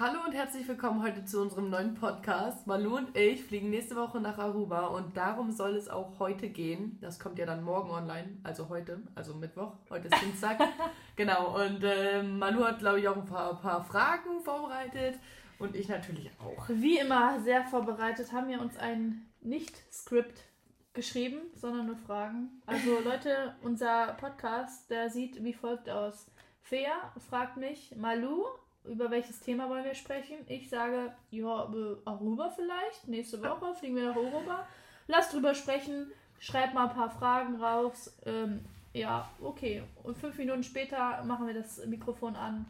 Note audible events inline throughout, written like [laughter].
Hallo und herzlich willkommen heute zu unserem neuen Podcast. Malu und ich fliegen nächste Woche nach Aruba und darum soll es auch heute gehen. Das kommt ja dann morgen online, also heute, also Mittwoch. Heute ist Dienstag. [laughs] genau, und äh, Malu hat, glaube ich, auch ein paar, paar Fragen vorbereitet und ich natürlich auch. Wie immer sehr vorbereitet haben wir uns ein Nicht-Skript geschrieben, sondern nur Fragen. Also [laughs] Leute, unser Podcast, der sieht wie folgt aus. Fea fragt mich, Malu, über welches Thema wollen wir sprechen? Ich sage, ja, Aruba vielleicht. Nächste Woche fliegen wir nach Aruba. Lass drüber sprechen. Schreib mal ein paar Fragen raus. Ähm, ja, okay. Und fünf Minuten später machen wir das Mikrofon an.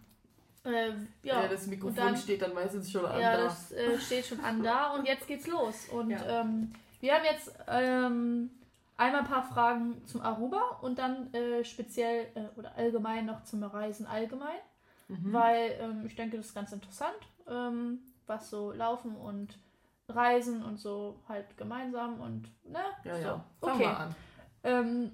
Äh, ja, ja, das Mikrofon dann, steht dann meistens schon an ja, da. Das äh, steht schon an da und jetzt geht's los. Und ja. ähm, wir haben jetzt ähm, einmal ein paar Fragen zum Aruba und dann äh, speziell äh, oder allgemein noch zum Reisen allgemein. Mhm. Weil ähm, ich denke, das ist ganz interessant, ähm, was so Laufen und Reisen und so halt gemeinsam und ne? Ja, so. ja. Fangen okay. an. Ähm,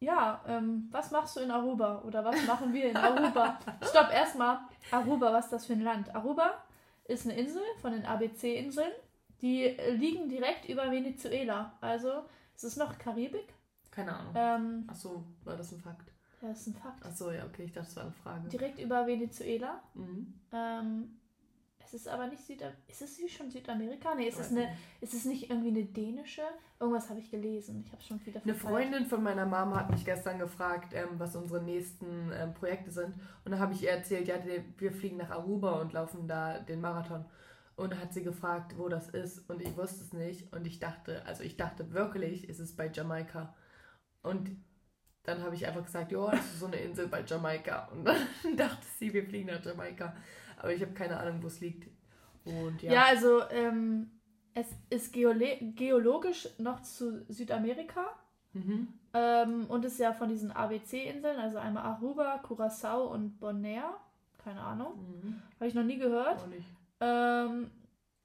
ja, ähm, was machst du in Aruba? Oder was machen wir in Aruba? [laughs] Stopp, erstmal. Aruba, was ist das für ein Land? Aruba ist eine Insel von den ABC-Inseln. Die liegen direkt über Venezuela. Also, es ist noch Karibik. Keine Ahnung. Ähm, Achso, war das ein Fakt? Ja, das ist ein Fakt. Achso, ja, okay, ich dachte, das war eine Frage. Direkt über Venezuela. Mhm. Ähm, es ist aber nicht Südamerika. Ist es schon Südamerika? Nee, ist es, eine, ist es nicht irgendwie eine dänische? Irgendwas habe ich gelesen. Ich habe schon wieder Eine Freundin von meiner Mama hat mich gestern gefragt, ähm, was unsere nächsten ähm, Projekte sind. Und da habe ich ihr erzählt, ja, wir fliegen nach Aruba und laufen da den Marathon. Und hat sie gefragt, wo das ist. Und ich wusste es nicht. Und ich dachte, also ich dachte wirklich, ist es bei Jamaika. Und dann habe ich einfach gesagt, ja, das ist so eine Insel bei Jamaika. Und dann [laughs] dachte sie, wir fliegen nach Jamaika. Aber ich habe keine Ahnung, wo es liegt. Und, ja. ja, also ähm, es ist geologisch noch zu Südamerika. Mhm. Ähm, und ist ja von diesen ABC-Inseln, also einmal Aruba, Curacao und Bonaire. Keine Ahnung. Mhm. Habe ich noch nie gehört. Auch nicht. Ähm,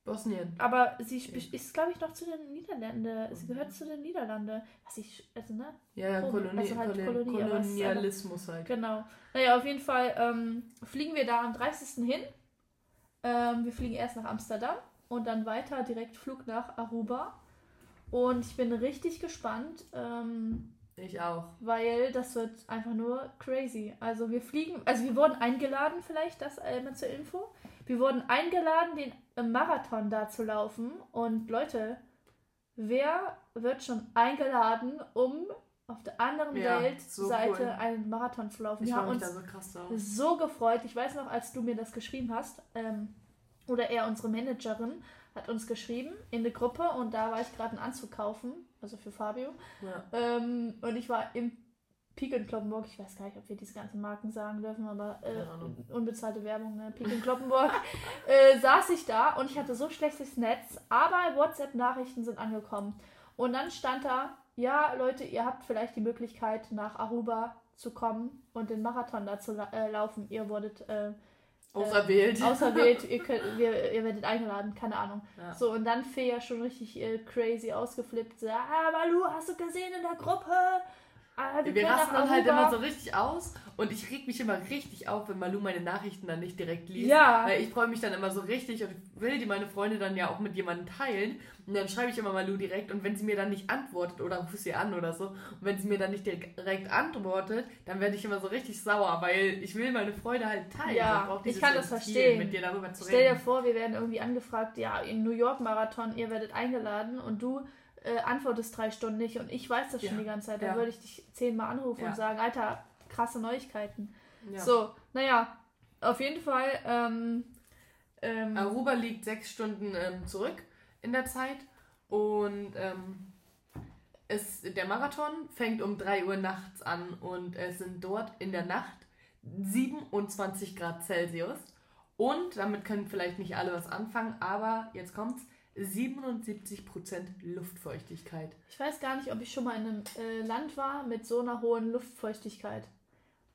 Bosnien. Aber sie ist, glaube ich, noch zu den Niederlanden. Sie gehört zu den Niederlanden. Was ich, also, ne? Ja, ja, Koloni also halt Kolonie, Kolonialismus halt. Genau. Naja, auf jeden Fall ähm, fliegen wir da am 30. hin. Ähm, wir fliegen erst nach Amsterdam und dann weiter direkt Flug nach Aruba. Und ich bin richtig gespannt. Ähm, ich auch. Weil das wird einfach nur crazy. Also wir fliegen, also wir wurden eingeladen vielleicht, das einmal zur Info. Wir wurden eingeladen, den Marathon da zu laufen. Und Leute, wer wird schon eingeladen, um auf der anderen ja, Weltseite so cool. einen Marathon zu laufen? Ich wir haben uns so, krass drauf. so gefreut. Ich weiß noch, als du mir das geschrieben hast, ähm, oder eher unsere Managerin hat uns geschrieben in der Gruppe und da war ich gerade einen Anzug kaufen, also für Fabio. Ja. Ähm, und ich war im Peak in Kloppenburg, ich weiß gar nicht, ob wir diese ganzen Marken sagen dürfen, aber äh, unbezahlte Werbung, ne? Peak in Kloppenburg, [laughs] äh, saß ich da und ich hatte so schlechtes Netz, aber WhatsApp-Nachrichten sind angekommen. Und dann stand da, ja, Leute, ihr habt vielleicht die Möglichkeit, nach Aruba zu kommen und den Marathon da zu äh, laufen. Ihr wurdet äh, Auserwählt. Äh, auserwählt, [laughs] ihr, könnt, wir, ihr werdet eingeladen, keine Ahnung. Ja. So, und dann Fee ja schon richtig äh, crazy ausgeflippt. So, ah, Malu, hast du gesehen in der Gruppe? Ah, wir, rasten dann halt immer so richtig aus und ich reg mich immer richtig auf, wenn Malu meine Nachrichten dann nicht direkt liest. Ja. Weil ich freue mich dann immer so richtig und will die meine Freunde dann ja auch mit jemandem teilen. Und dann schreibe ich immer Malu direkt und wenn sie mir dann nicht antwortet oder ruf sie an oder so, und wenn sie mir dann nicht direkt antwortet, dann werde ich immer so richtig sauer, weil ich will meine Freude halt teilen. Ja, ich kann das verstehen. Mit dir darüber zu Stell dir vor, wir werden irgendwie angefragt, ja, in New York Marathon, ihr werdet eingeladen und du äh, antwortest drei Stunden nicht und ich weiß das ja. schon die ganze Zeit, dann ja. würde ich dich zehnmal anrufen ja. und sagen, Alter, krasse Neuigkeiten. So, naja, auf jeden Fall. Ähm, ähm, Aruba liegt sechs Stunden ähm, zurück in der Zeit und ähm, es, der Marathon fängt um 3 Uhr nachts an und es sind dort in der Nacht 27 Grad Celsius. Und damit können vielleicht nicht alle was anfangen, aber jetzt kommt's. 77% Luftfeuchtigkeit. Ich weiß gar nicht, ob ich schon mal in einem äh, Land war mit so einer hohen Luftfeuchtigkeit.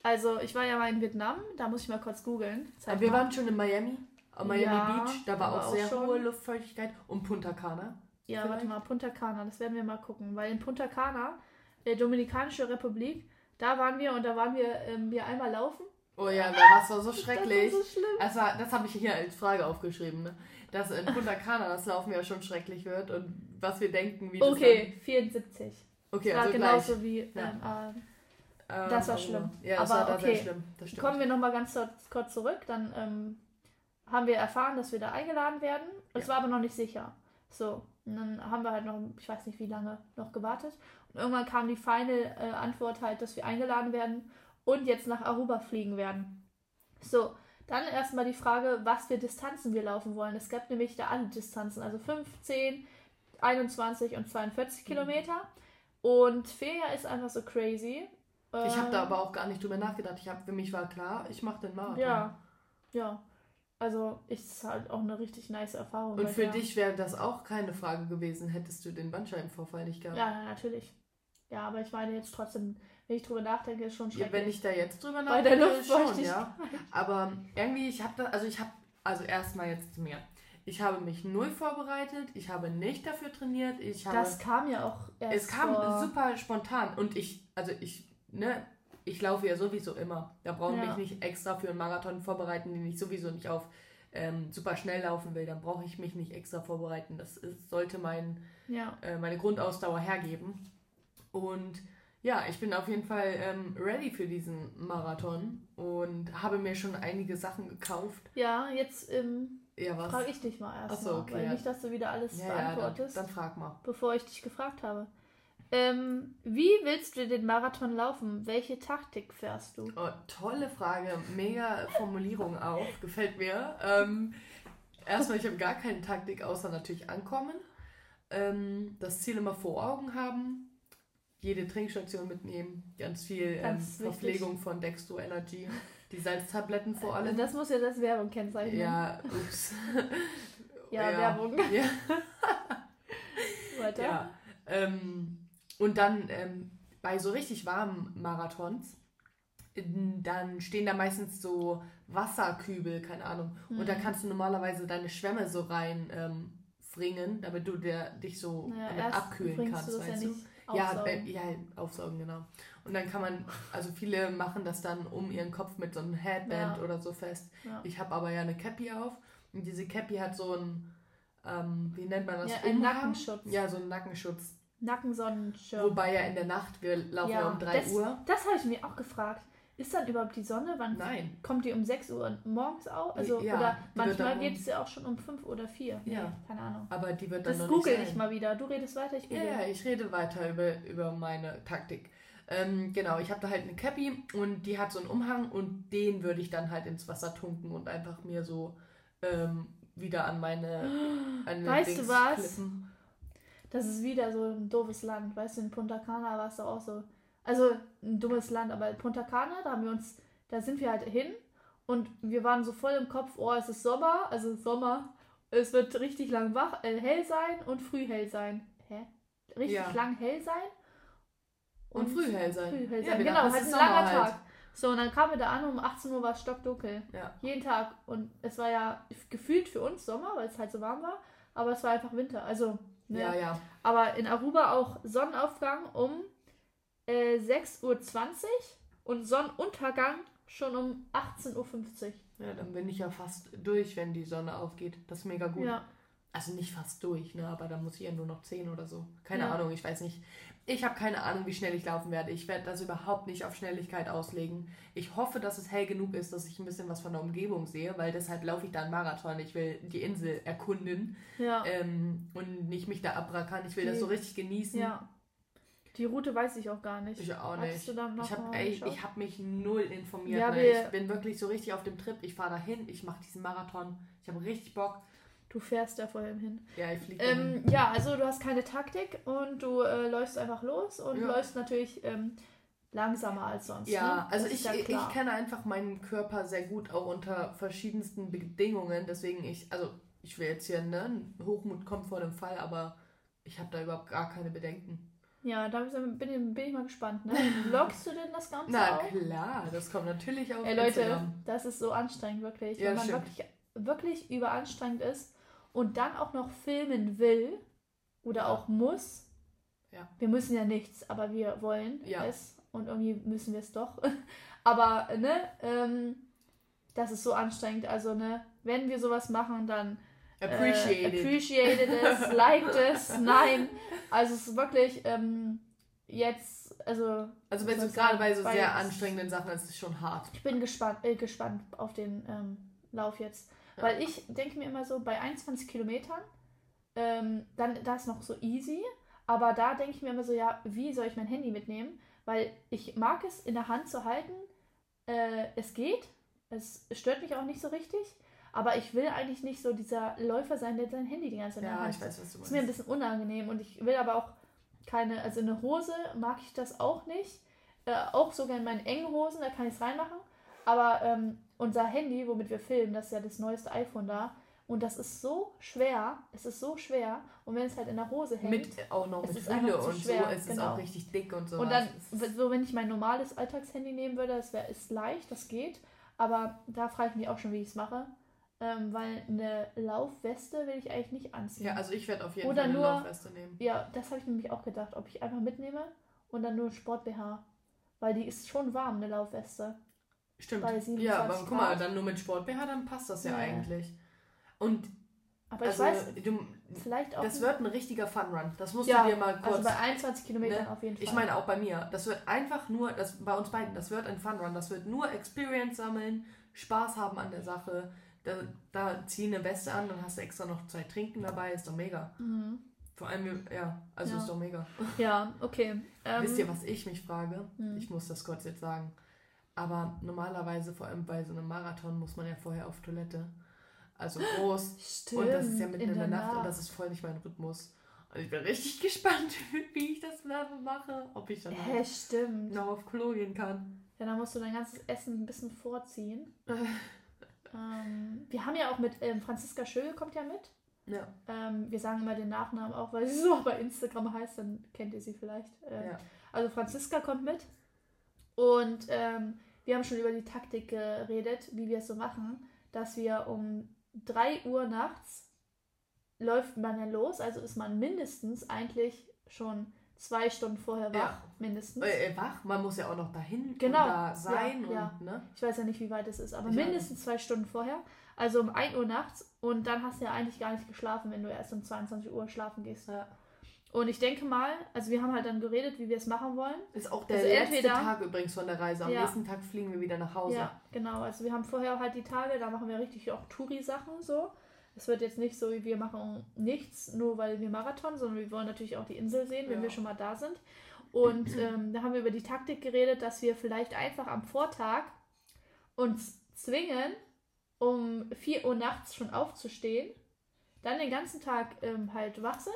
Also, ich war ja mal in Vietnam, da muss ich mal kurz googeln. Wir mal. waren schon in Miami, Miami ja, Beach, da war auch sehr auch hohe Luftfeuchtigkeit. Und Punta Cana. Ja, vielleicht? warte mal, Punta Cana, das werden wir mal gucken. Weil in Punta Cana, der Dominikanische Republik, da waren wir und da waren wir, ähm, wir einmal laufen Oh ja, das war so schrecklich. Das war so schlimm. Das, war- das habe ich hier als Frage aufgeschrieben, ne? Dass in Punta Cana das Laufen ja schon schrecklich wird und was wir denken, wie das Okay, 74. dann... Okay, das war also genauso gleich. wie. Ja. Ähm, äh, Ähm, das war schlimm. Ja, das Aber war okay. sehr schlimm. Das stimmt. Kommen wir nochmal ganz kurz- kurz zurück. Dann ähm, haben wir erfahren, dass wir da eingeladen werden. Es Ja. war aber noch nicht sicher. So, und dann haben wir halt noch, ich weiß nicht wie lange, noch gewartet. Und irgendwann kam die final äh, Antwort halt, dass wir eingeladen werden und jetzt nach Aruba fliegen werden. So, dann erstmal die Frage, was für Distanzen wir laufen wollen. Es gab nämlich da alle Distanzen, also 15, 21 und 42 Kilometer. Und Feria ist einfach so crazy. Ich habe da Ähm, aber auch gar nicht drüber nachgedacht. Ich hab, für mich war klar, ich mache den Marathon. Ja, ja. Also ist halt auch eine richtig nice Erfahrung. Und für der- dich wäre das auch keine Frage gewesen, hättest du den Bandscheibenvorfall nicht gehabt. Ja, ja, natürlich. Ja, aber ich meine jetzt trotzdem, wenn ich drüber nachdenke, ist schon Ja, schrecklich. wenn ich da jetzt drüber Bei der nachdenke, schon, ja. Aber irgendwie, ich habe da, also ich habe, also erstmal jetzt zu mir. Ich habe mich null vorbereitet, ich habe nicht dafür trainiert, ich habe. das kam ja auch erst es kam vor, super spontan und ich, also ich, ne, ich laufe ja sowieso immer. Da brauche ich Ja. mich nicht extra für einen Marathon vorbereiten, den ich sowieso nicht auf ähm, super schnell laufen will. Dann brauche ich mich nicht extra vorbereiten. Das ist, sollte mein Ja, äh, meine Grundausdauer hergeben. Und ja, ich bin auf jeden Fall ähm, ready für diesen Marathon und habe mir schon einige Sachen gekauft. ja jetzt ähm, Ja, frage ich dich mal erst Ach so, mal, okay, weil ja. nicht, dass du wieder alles ja, ja, dann, beantwortest, dann frag mal. bevor ich dich gefragt habe. Ähm, wie willst du den Marathon laufen? Welche Taktik fährst du? Oh, tolle Frage, mega Formulierung auch, gefällt mir. Ähm, erstmal, ich habe gar keine Taktik, außer natürlich ankommen. Ähm, das Ziel immer vor Augen haben. Jede Trinkstation mitnehmen. Ganz viel ähm, Ganz wichtig. Verpflegung von Dextro Energy. Die Salztabletten vor allem. Das muss ja das Werbung kennzeichnen. Ja, ups. [laughs] Ja, Werbung. Ja, [laughs] Weiter. ja. Ähm, und dann ähm, bei so richtig warmen Marathons, ähm, dann stehen da meistens so Wasserkübel, keine Ahnung. Und da Mhm. kannst du normalerweise deine Schwämme so rein ähm, fringen, damit du der, dich so erst abkühlen kannst, ja weißt du? Ja, aufsaugen. äh, ja, aufsaugen, genau. Und dann kann man, also viele machen das dann um ihren Kopf mit so einem Headband Ja. oder so fest. Ja. Ich habe aber ja eine Cappy auf und diese Cappy hat so ein, ähm, wie nennt man das? Ja, ein? Nackenschutz. Ja, so einen Nackenschutz. Nackensonnenschirm. Wobei ja in der Nacht, wir laufen ja, Ja, um 3 das- Uhr. Das habe ich mir auch gefragt. Ist dann überhaupt die Sonne? Wann Nein. kommt die um 6 Uhr morgens auf? Also, Ja, oder manchmal geht es ja auch schon um 5 oder 4. Nee, Ja. keine Ahnung. Aber die wird dann Das noch google nicht ich mal wieder. Du redest weiter, ich Ja, google. ja, ich rede weiter über, über meine Taktik. Ähm, genau, ich habe da halt eine Cappy und die hat so einen Umhang und den würde ich dann halt ins Wasser tunken und einfach mir so ähm, wieder an meine, [gasps] an Weißt du Dings was? klippen. Das ist wieder so ein doofes Land. Weißt du, in Punta Cana war es doch auch so. Also ein dummes Land, aber Punta Cana, da haben wir uns, da sind wir halt hin und wir waren so voll im Kopf, oh, es ist Sommer, also Sommer, es wird richtig lang wach, äh, hell sein und früh hell sein. Hä? Richtig Ja. lang hell sein? Und früh hell sein. Früh hell Ja, sein. wir genau, dachten, halt ein langer halt. Tag. So, und dann kamen wir da an, um 18 Uhr war es stockdunkel. Ja. Jeden Tag. Und es war ja gefühlt für uns Sommer, weil es halt so warm war, aber es war einfach Winter. Also, ne? ja, ja. Aber in Aruba auch Sonnenaufgang um äh, 6.20 Uhr und Sonnenuntergang schon um 18.50 Uhr. Ja, dann bin ich ja fast durch, wenn die Sonne aufgeht. Das ist mega gut. Ja. Also nicht fast durch, ne? aber dann muss ich ja nur noch 10 oder so. Keine Ja. Ahnung, ich weiß nicht. Ich habe keine Ahnung, wie schnell ich laufen werde. Ich werde das überhaupt nicht auf Schnelligkeit auslegen. Ich hoffe, dass es hell genug ist, dass ich ein bisschen was von der Umgebung sehe, weil deshalb laufe ich da einen Marathon. Ich will die Insel erkunden Ja. ähm, und nicht mich da abrackern. Ich will das Die- so richtig genießen. ja. Die Route weiß ich auch gar nicht. Ich auch Hattest nicht. du dann noch Ich habe ich hab mich null informiert. Ja, ne? Ich bin wirklich so richtig auf dem Trip. Ich fahre dahin, ich mache diesen Marathon. Ich habe richtig Bock. Du fährst da vorher hin. Ja, ich fliege Ähm, ja, also du hast keine Taktik und du äh, läufst einfach los und Ja. läufst natürlich ähm, langsamer als sonst. Ja, ne? also ich, ja ich kenne einfach meinen Körper sehr gut, auch unter verschiedensten Bedingungen. Deswegen ich, also ich will jetzt hier, ne, Hochmut kommt vor dem Fall, aber ich habe da überhaupt gar keine Bedenken. Ja, da bin ich, bin ich mal gespannt. Ne? [laughs] Vlogst du denn das Ganze Na auch? klar, das kommt natürlich auf Ey Leute, Instagram. das ist so anstrengend, wirklich. Ja, wenn man stimmt. wirklich, wirklich überanstrengend ist und dann auch noch filmen will oder auch muss. Ja. Wir müssen ja nichts, aber wir wollen Ja. es und irgendwie müssen wir es doch. [laughs] Aber, ne, ähm, das ist so anstrengend. Also, ne, wenn wir sowas machen, dann Appreciate äh, it. appreciated es, [laughs] liked es, nein. Also es ist wirklich ähm, jetzt, also Also wenn es gerade bei so weil sehr anstrengenden Sachen ist, ist es schon hart. ich bin gespannt, äh, gespannt auf den ähm, Lauf jetzt. Ja. Weil ich denke mir immer so, bei 21 Kilometern, ähm, dann das ist noch so easy. Aber da denke ich mir immer so, ja, wie soll ich mein Handy mitnehmen? Weil ich mag es in der Hand zu halten. Äh, es geht. Es stört mich auch nicht so richtig. Aber ich will eigentlich nicht so dieser Läufer sein, der sein Handy die ganze Zeit in der Ja, ich weiß, was du ist mir ein meinst. bisschen unangenehm und ich will aber auch keine, also eine Hose mag ich das auch nicht. Äh, auch sogar in meinen engen Hosen, da kann ich es reinmachen. Aber ähm, unser Handy, womit wir filmen, das ist ja das neueste iPhone da. Und das ist so schwer. Es ist so schwer. Und wenn es halt in der Hose hängt. Mit auch noch mit ist Hülle und schwer, so. Es ist genau. auch richtig dick und so. und dann, so wenn ich mein normales Alltagshandy nehmen würde, das wär, ist leicht, das geht. Aber da frage ich mich auch schon, wie ich es mache. Ähm, weil eine Laufweste will ich eigentlich nicht anziehen. Ja, also ich werde auf jeden Oder Fall eine nur- Laufweste nehmen. Ja, das habe ich nämlich auch gedacht, ob ich einfach mitnehme und dann nur Sport-BH. Weil die ist schon warm, eine Laufweste. Stimmt. bei 27 Ja, aber guck mal, dann nur mit Sport BH, dann passt das ja, Ja. eigentlich. Und Aber ich also, weiß, du, vielleicht auch. das wird ein richtiger Fun Run. Das musst ja, du dir mal kurz. also bei 21 Kilometern ne? auf jeden Fall. ich meine auch bei mir. Das wird einfach nur, das bei uns beiden, das wird ein Fun Run. Das wird nur Experience sammeln, Spaß haben an der Sache. Da, da zieh eine Weste an, dann hast du extra noch zwei Trinken dabei, ist doch mega. Mhm. Vor allem, ja, also Ja. ist doch mega. Ja, okay. Ähm, [laughs] Wisst ihr, was ich mich frage? Hm. Ich muss das kurz jetzt sagen. Aber normalerweise, vor allem bei so einem Marathon, muss man ja vorher auf Toilette. Also groß. Stimmt. [gasps] und das ist ja mitten in, der, Nacht, und Nacht. das ist voll nicht mein Rhythmus. Und ich bin richtig [laughs] gespannt, [laughs] wie ich das mache. Ob ich dann Hä, stimmt. noch auf Klo gehen kann. Ja, dann musst du dein ganzes Essen ein bisschen vorziehen. Ähm, wir haben ja auch mit ähm, Franziska Schöge kommt ja mit. Ja, Ähm, wir sagen immer den Nachnamen auch, weil [laughs] sie so bei Instagram heißt, dann kennt ihr sie vielleicht. Ähm, ja. Also Franziska kommt mit und ähm, wir haben schon über die Taktik geredet, wie wir es so machen, dass wir um 3 Uhr nachts läuft man ja los, also ist man mindestens eigentlich schon zwei Stunden vorher wach, Ja. mindestens. Äh, äh, wach, man muss ja auch noch dahin Genau, da sein ja, und, ja. ne? Ich weiß ja nicht, wie weit es ist, aber Ich mindestens zwei Stunden vorher. Also um 1 Uhr nachts und dann hast du ja eigentlich gar nicht geschlafen, wenn du erst um 22 Uhr schlafen gehst. Und ich denke mal, also wir haben halt dann geredet, wie wir es machen wollen. Ist auch der Also letzte entweder- Tag übrigens von der Reise. Am nächsten Tag fliegen wir wieder nach Hause. Ja, genau. Also wir haben vorher halt die Tage, da machen wir richtig auch Touri-Sachen so. Es wird jetzt nicht so, wie wir machen nichts, nur weil wir Marathon, sondern wir wollen natürlich auch die Insel sehen, wenn Ja. wir schon mal da sind. Und [clears throat] ähm, da haben wir über die Taktik geredet, dass wir vielleicht einfach am Vortag uns zwingen, um 4 Uhr nachts schon aufzustehen, dann den ganzen Tag ähm, halt wach sind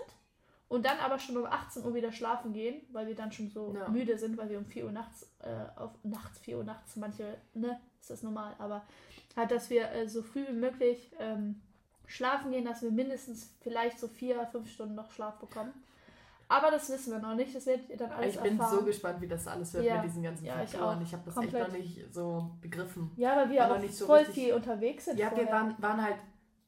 und dann aber schon um 18 Uhr wieder schlafen gehen, weil wir dann schon so Ja. müde sind, weil wir um 4 Uhr nachts, äh, auf nachts, 4 Uhr nachts, manche, ne, ist das normal, aber halt, dass wir äh, so früh wie möglich ähm, schlafen gehen, dass wir mindestens vielleicht so vier, fünf Stunden noch Schlaf bekommen. Aber das wissen wir noch nicht, das werdet ihr dann alles ich bin erfahren. so gespannt, wie das alles wird Ja. mit diesen ganzen Ja, ich Faktoren. Ich, habe das Komplett. echt noch nicht so begriffen. ja, weil wir aber auch nicht so voll viel unterwegs sind Ja, wir vorher. waren, waren halt,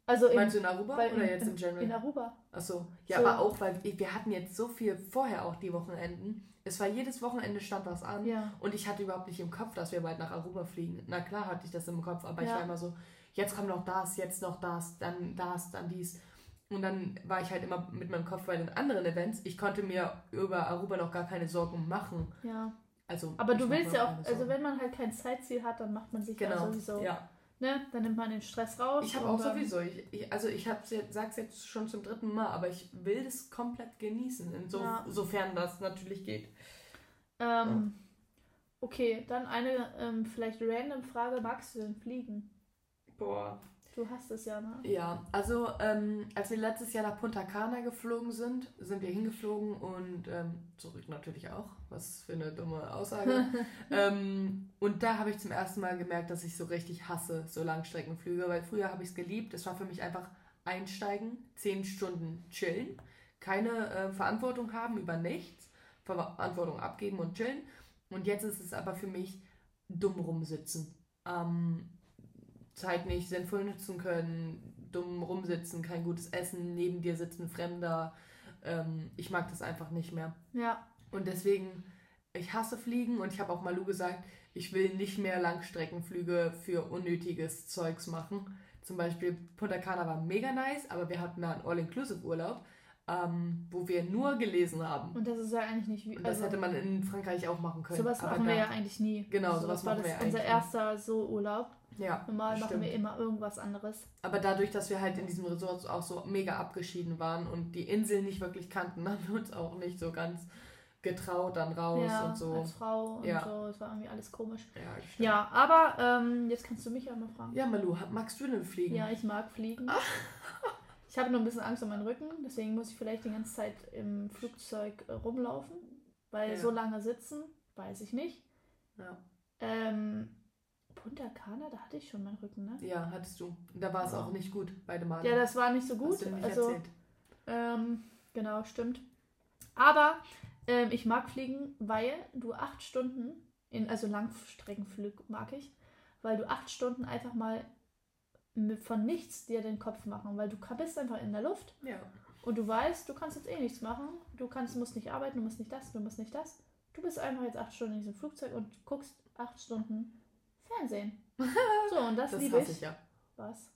also in, meinst du in Aruba oder in, jetzt in, im General? in Aruba. Achso, ja, So. aber auch, weil wir wir hatten jetzt so viel vorher auch die Wochenenden. Es war jedes Wochenende stand was an. Ja. Und ich hatte überhaupt nicht im Kopf, dass wir bald nach Aruba fliegen. Na klar hatte ich das im Kopf, aber ich Ja. war immer so, jetzt kommt noch das, jetzt noch das, dann das, dann dies. Und dann war ich halt immer mit meinem Kopf bei den anderen Events. Ich konnte mir über Aruba noch gar keine Sorgen machen. Ja. Also, Aber du willst ja auch, also wenn man halt kein Zeitziel hat, dann macht man sich ja Genau, sowieso. ja. Ne? Dann nimmt man den Stress raus. Ich habe auch sowieso, ich, ich, also ich jetzt, sag's jetzt schon zum dritten Mal, aber ich will das komplett genießen, inso, Ja. sofern das natürlich geht. Ähm, Okay, dann eine ähm, vielleicht random Frage. Magst du denn fliegen? Boah. Du hast es ja, ne? Ja, also ähm, als wir letztes Jahr nach Punta Cana geflogen sind, sind wir hingeflogen und ähm, zurück natürlich auch. Was für eine dumme Aussage. [laughs] ähm, und da habe ich zum ersten Mal gemerkt, dass ich so richtig hasse, so Langstreckenflüge, weil früher habe ich es geliebt. Es war für mich einfach einsteigen, zehn Stunden chillen, keine äh, Verantwortung haben über nichts, Verantwortung abgeben und chillen. Und jetzt ist es aber für mich dumm rumsitzen. Ähm, Zeit nicht sinnvoll nutzen können, dumm rumsitzen, kein gutes Essen, neben dir sitzt ein Fremder. Ähm, ich mag das einfach nicht mehr. Ja. Und deswegen, ich hasse Fliegen und ich habe auch Malu gesagt, ich will nicht mehr Langstreckenflüge für unnötiges Zeugs machen. Zum Beispiel Punta Cana war mega nice, aber wir hatten da einen All-Inclusive-Urlaub, ähm, wo wir nur gelesen haben. Und das ist ja eigentlich nicht wie. Und das also, hätte man in Frankreich auch machen können. Sowas machen wir ja eigentlich nie. Genau, also, sowas war machen wir das ja unser eigentlich erster So-Urlaub. Ja, Normal machen stimmt. wir immer irgendwas anderes. Aber dadurch, dass wir halt in diesem Resort auch so mega abgeschieden waren und die Insel nicht wirklich kannten, [laughs] haben wir uns auch nicht so ganz getraut dann raus ja, und so. als Frau und Ja. so. Es war irgendwie alles komisch. Ja, stimmt. Ja, aber ähm, jetzt kannst du mich ja mal fragen. ja, Malu, magst du denn fliegen? Ja, ich mag fliegen. Ich habe nur ein bisschen Angst um meinen Rücken, deswegen muss ich vielleicht die ganze Zeit im Flugzeug äh, rumlaufen. Weil Ja. so lange sitzen, weiß ich nicht. Ja. Ähm, Punta Cana, da hatte ich schon meinen Rücken, ne? Ja, hattest du. Da war es auch nicht gut, beide Male. Ja, das war nicht so Hast gut. du nicht Also, erzählt. ähm, genau, stimmt. Aber ähm, ich mag fliegen, weil du acht Stunden, in, also Langstreckenflug mag ich, weil du acht Stunden einfach mal von nichts dir den Kopf machen, weil du bist einfach in der Luft Ja. und du weißt, du kannst jetzt eh nichts machen. Du kannst, musst nicht arbeiten, du musst nicht das, du musst nicht das. Du bist einfach jetzt acht Stunden in diesem Flugzeug und guckst acht Stunden Fernsehen. [laughs] So, und das, Das liebe ich. ich ja. Was?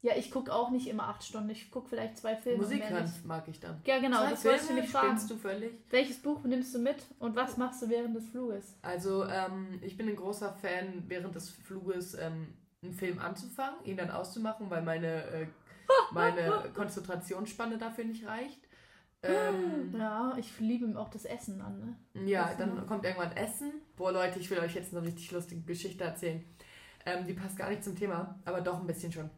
Ja, ich gucke auch nicht immer acht Stunden. Ich gucke vielleicht zwei Filme. Musik mag ich dann. Ja, genau, Zwei das wolltest du mich fragen. du völlig. Welches Buch nimmst du mit und was machst du während des Fluges? Also, ähm, ich bin ein großer Fan, während des Fluges ähm, einen Film anzufangen, ihn dann auszumachen, weil meine, äh, meine [laughs] Konzentrationsspanne dafür nicht reicht. Ähm, Ja, ich liebe auch das Essen an, ne? Ja, Essen. dann kommt irgendwann Essen. Boah, Leute, ich will euch jetzt eine richtig lustige Geschichte erzählen. Ähm, die passt gar nicht zum Thema, aber doch ein bisschen schon.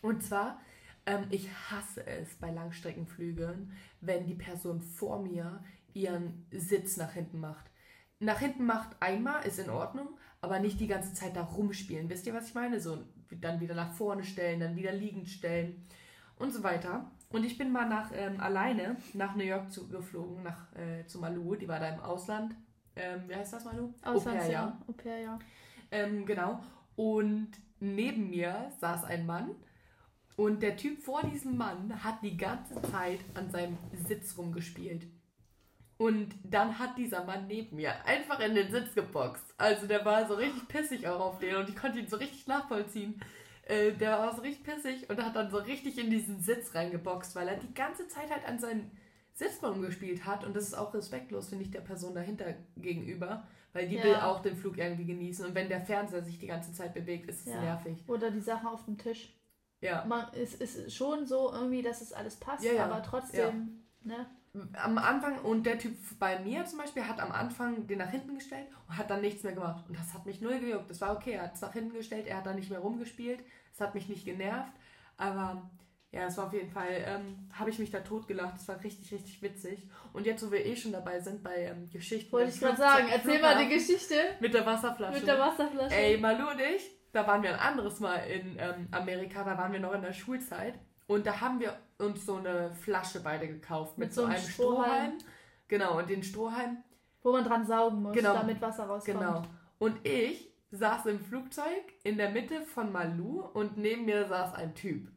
Und zwar, ähm, ich hasse es bei Langstreckenflügen, wenn die Person vor mir ihren Sitz nach hinten macht. Nach hinten macht einmal, ist in Ordnung, aber nicht die ganze Zeit da rumspielen. Wisst ihr, was ich meine? So dann wieder nach vorne stellen, dann wieder liegend stellen und so weiter. Und ich bin mal nach ähm, alleine nach New York zu, geflogen, nach, äh, zu Malu, die war da im Ausland. Ähm, wie heißt das, Malu? Auslandsjahr. Au pair, ja. ähm, genau. Und neben mir saß ein Mann. Und der Typ vor diesem Mann hat die ganze Zeit an seinem Sitz rumgespielt. Und dann hat dieser Mann neben mir einfach in den Sitz geboxt. Also der war so richtig pissig auch auf den und ich konnte ihn so richtig nachvollziehen. Äh, der war so richtig pissig und hat dann so richtig in diesen Sitz reingeboxt, weil er die ganze Zeit halt an seinen Sitz rumgespielt hat. Und das ist auch respektlos, finde ich, der Person dahinter gegenüber. Weil die Ja. will auch den Flug irgendwie genießen. Und wenn der Fernseher sich die ganze Zeit bewegt, ist es Ja. nervig. Oder die Sachen auf dem Tisch. Ja. Man, es ist schon so irgendwie, dass es alles passt, ja. aber trotzdem, ne? Am Anfang, und der Typ bei mir zum Beispiel hat am Anfang den nach hinten gestellt und hat dann nichts mehr gemacht. Und das hat mich null gejuckt. Das war okay, er hat es nach hinten gestellt, er hat dann nicht mehr rumgespielt. Es hat mich nicht genervt. Aber ja, es war auf jeden Fall, ähm, habe ich mich da totgelacht. Es war richtig, richtig witzig. Und jetzt, wo wir eh schon dabei sind bei ähm, Geschichten. Wollte ich gerade sagen, erzähl mal die Geschichte Mit der Wasserflasche. mit der Wasserflasche. Ey, Malu und ich, da waren wir ein anderes Mal in ähm, Amerika, da waren wir noch in der Schulzeit. Und da haben wir uns so eine Flasche beide gekauft mit, Mit so einem Strohhalm. Strohhalm. Genau, und den Strohhalm, Wo man dran saugen muss, Genau. damit Wasser rauskommt. genau. Und ich saß im Flugzeug in der Mitte von Malu und neben mir saß ein Typ.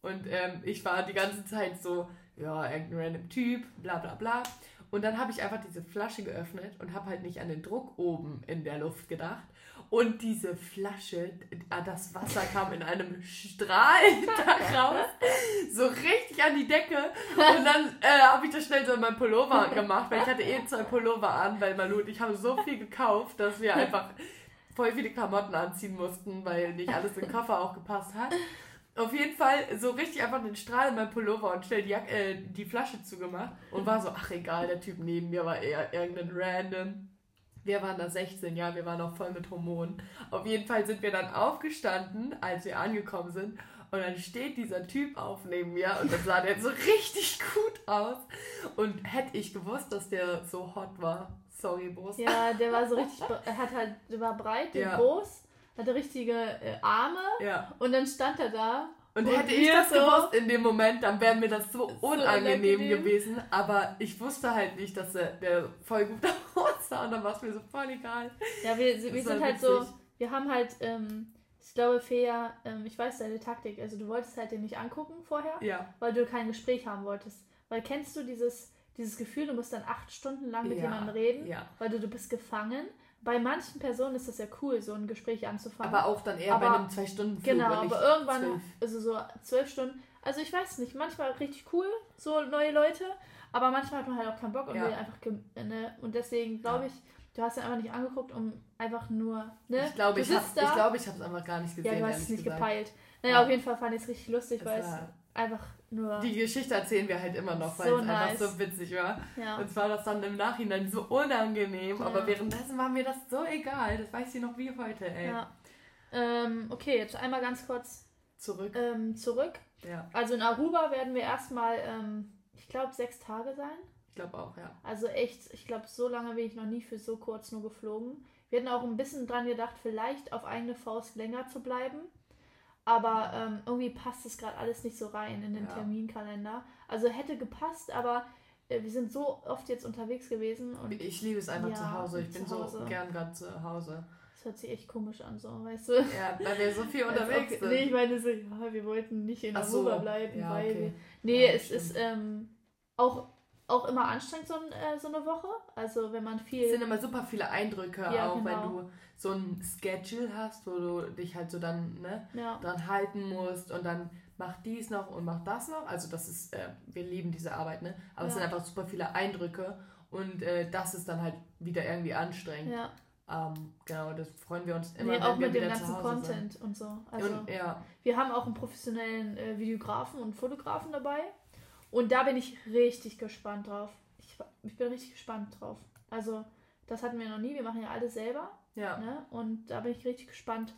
Und ähm, ich war die ganze Zeit so, ja, irgendein random Typ, bla bla bla. Und dann habe ich einfach diese Flasche geöffnet und habe halt nicht an den Druck oben in der Luft gedacht. Und diese Flasche, ah, das Wasser kam in einem Strahl [laughs] da raus, so richtig an die Decke. Und dann äh, habe ich das schnell so in meinen Pullover gemacht, weil ich hatte eh zwei Pullover an, weil Malu und ich haben so viel gekauft, dass wir einfach voll viele Klamotten anziehen mussten, weil nicht alles den Koffer auch gepasst hat. Auf jeden Fall so richtig einfach den Strahl in meinen Pullover und schnell die, äh, die Flasche zugemacht und war so, ach egal, der Typ neben mir war eher irgendein random. Wir waren da 16, ja, wir waren noch voll mit Hormonen. Auf jeden Fall sind wir dann aufgestanden, als wir angekommen sind. Und dann steht dieser Typ auf neben mir und dann sah der so [laughs] richtig gut aus. Und hätte ich gewusst, dass der so hot war. Sorry, Boss. Ja, der war so richtig, [laughs] er hat halt, der war breit, Ja. groß, hatte richtige äh, Arme Ja. und dann stand er da. Und, Und hätte ich das so- gewusst in dem Moment, dann wäre mir das so unangenehm unangenehm. gewesen. Aber ich wusste halt nicht, dass der, der voll gut [laughs] aussah. Und dann war es mir so voll egal. Ja, wir, wir sind halt so, witzig. wir haben halt, ähm, ich glaube, Fea, ähm, ich weiß deine Taktik, also du wolltest halt den nicht angucken vorher, Ja. weil du kein Gespräch haben wolltest. Weil kennst du dieses, dieses Gefühl, du musst dann acht Stunden lang mit Ja, jemandem reden, Ja. weil du, du bist gefangen, bei manchen Personen ist das ja cool, so ein Gespräch anzufangen. Aber auch dann eher Aber- bei einem zwei Stunden Flug Genau, aber irgendwann, zwölf. also so zwölf Stunden. Also ich weiß nicht, manchmal richtig cool, so neue Leute, aber manchmal hat man halt auch keinen Bock und Ja. will einfach, ne? Und deswegen glaube ich, du hast ja einfach nicht angeguckt, um einfach nur, ne? Ich glaube, ich habe glaub, hab's einfach gar nicht gesehen. ja, du hast es nicht gesagt. gepeilt. Naja, Ja. auf jeden Fall fand ich es richtig lustig, Es weil es einfach nur, Die Geschichte erzählen wir halt immer noch, weil So es nice. einfach so witzig war. ja. Uns war das dann im Nachhinein so unangenehm, Ja. aber währenddessen war mir das so egal. Das weiß ich noch wie heute, ey. ja. Ähm, okay, jetzt einmal ganz kurz Zurück. ähm, zurück. Ja, Also in Aruba werden wir erstmal, ähm, ich glaube, sechs Tage sein. ich glaube auch, ja. Also echt, ich glaube, so lange bin ich noch nie für so kurz nur geflogen. Wir hatten auch ein bisschen dran gedacht, vielleicht auf eigene Faust länger zu bleiben. Aber ähm, irgendwie passt es gerade alles nicht so rein in den Ja. Terminkalender. Also hätte gepasst, aber äh, wir sind so oft jetzt unterwegs gewesen und Ich liebe es einfach Ja, zu Hause. Ich bin zu so Hause. gern gerade zu Hause. es hört sich echt komisch an, so, weißt du? Ja, weil wir so viel unterwegs sind. Nee, ich meine so, ja, wir wollten nicht in Ach so, Aruba bleiben, ja, weil okay. wir. Nee, es stimmt. ist ähm, auch, auch immer anstrengend, so, äh, so eine Woche. Also wenn man viel. Es sind immer super viele Eindrücke, Ja, auch genau. wenn du so ein Schedule hast, wo du dich halt so dann ne, ja. dran halten musst und dann mach dies noch und mach das noch. Also das ist, äh, wir lieben diese Arbeit, ne? Aber es Ja. sind einfach super viele Eindrücke und äh, das ist dann halt wieder irgendwie anstrengend. ja. Ähm, genau, das freuen wir uns immer, Nee, auch mit dem ganzen Content und so. sind. Also und, ja, wir haben auch einen professionellen äh, Videografen und Fotografen dabei. Und da bin ich richtig gespannt drauf. Ich, ich bin richtig gespannt drauf. Also, das hatten wir noch nie. Wir machen ja alles selber. ja, Ne? Und da bin ich richtig gespannt,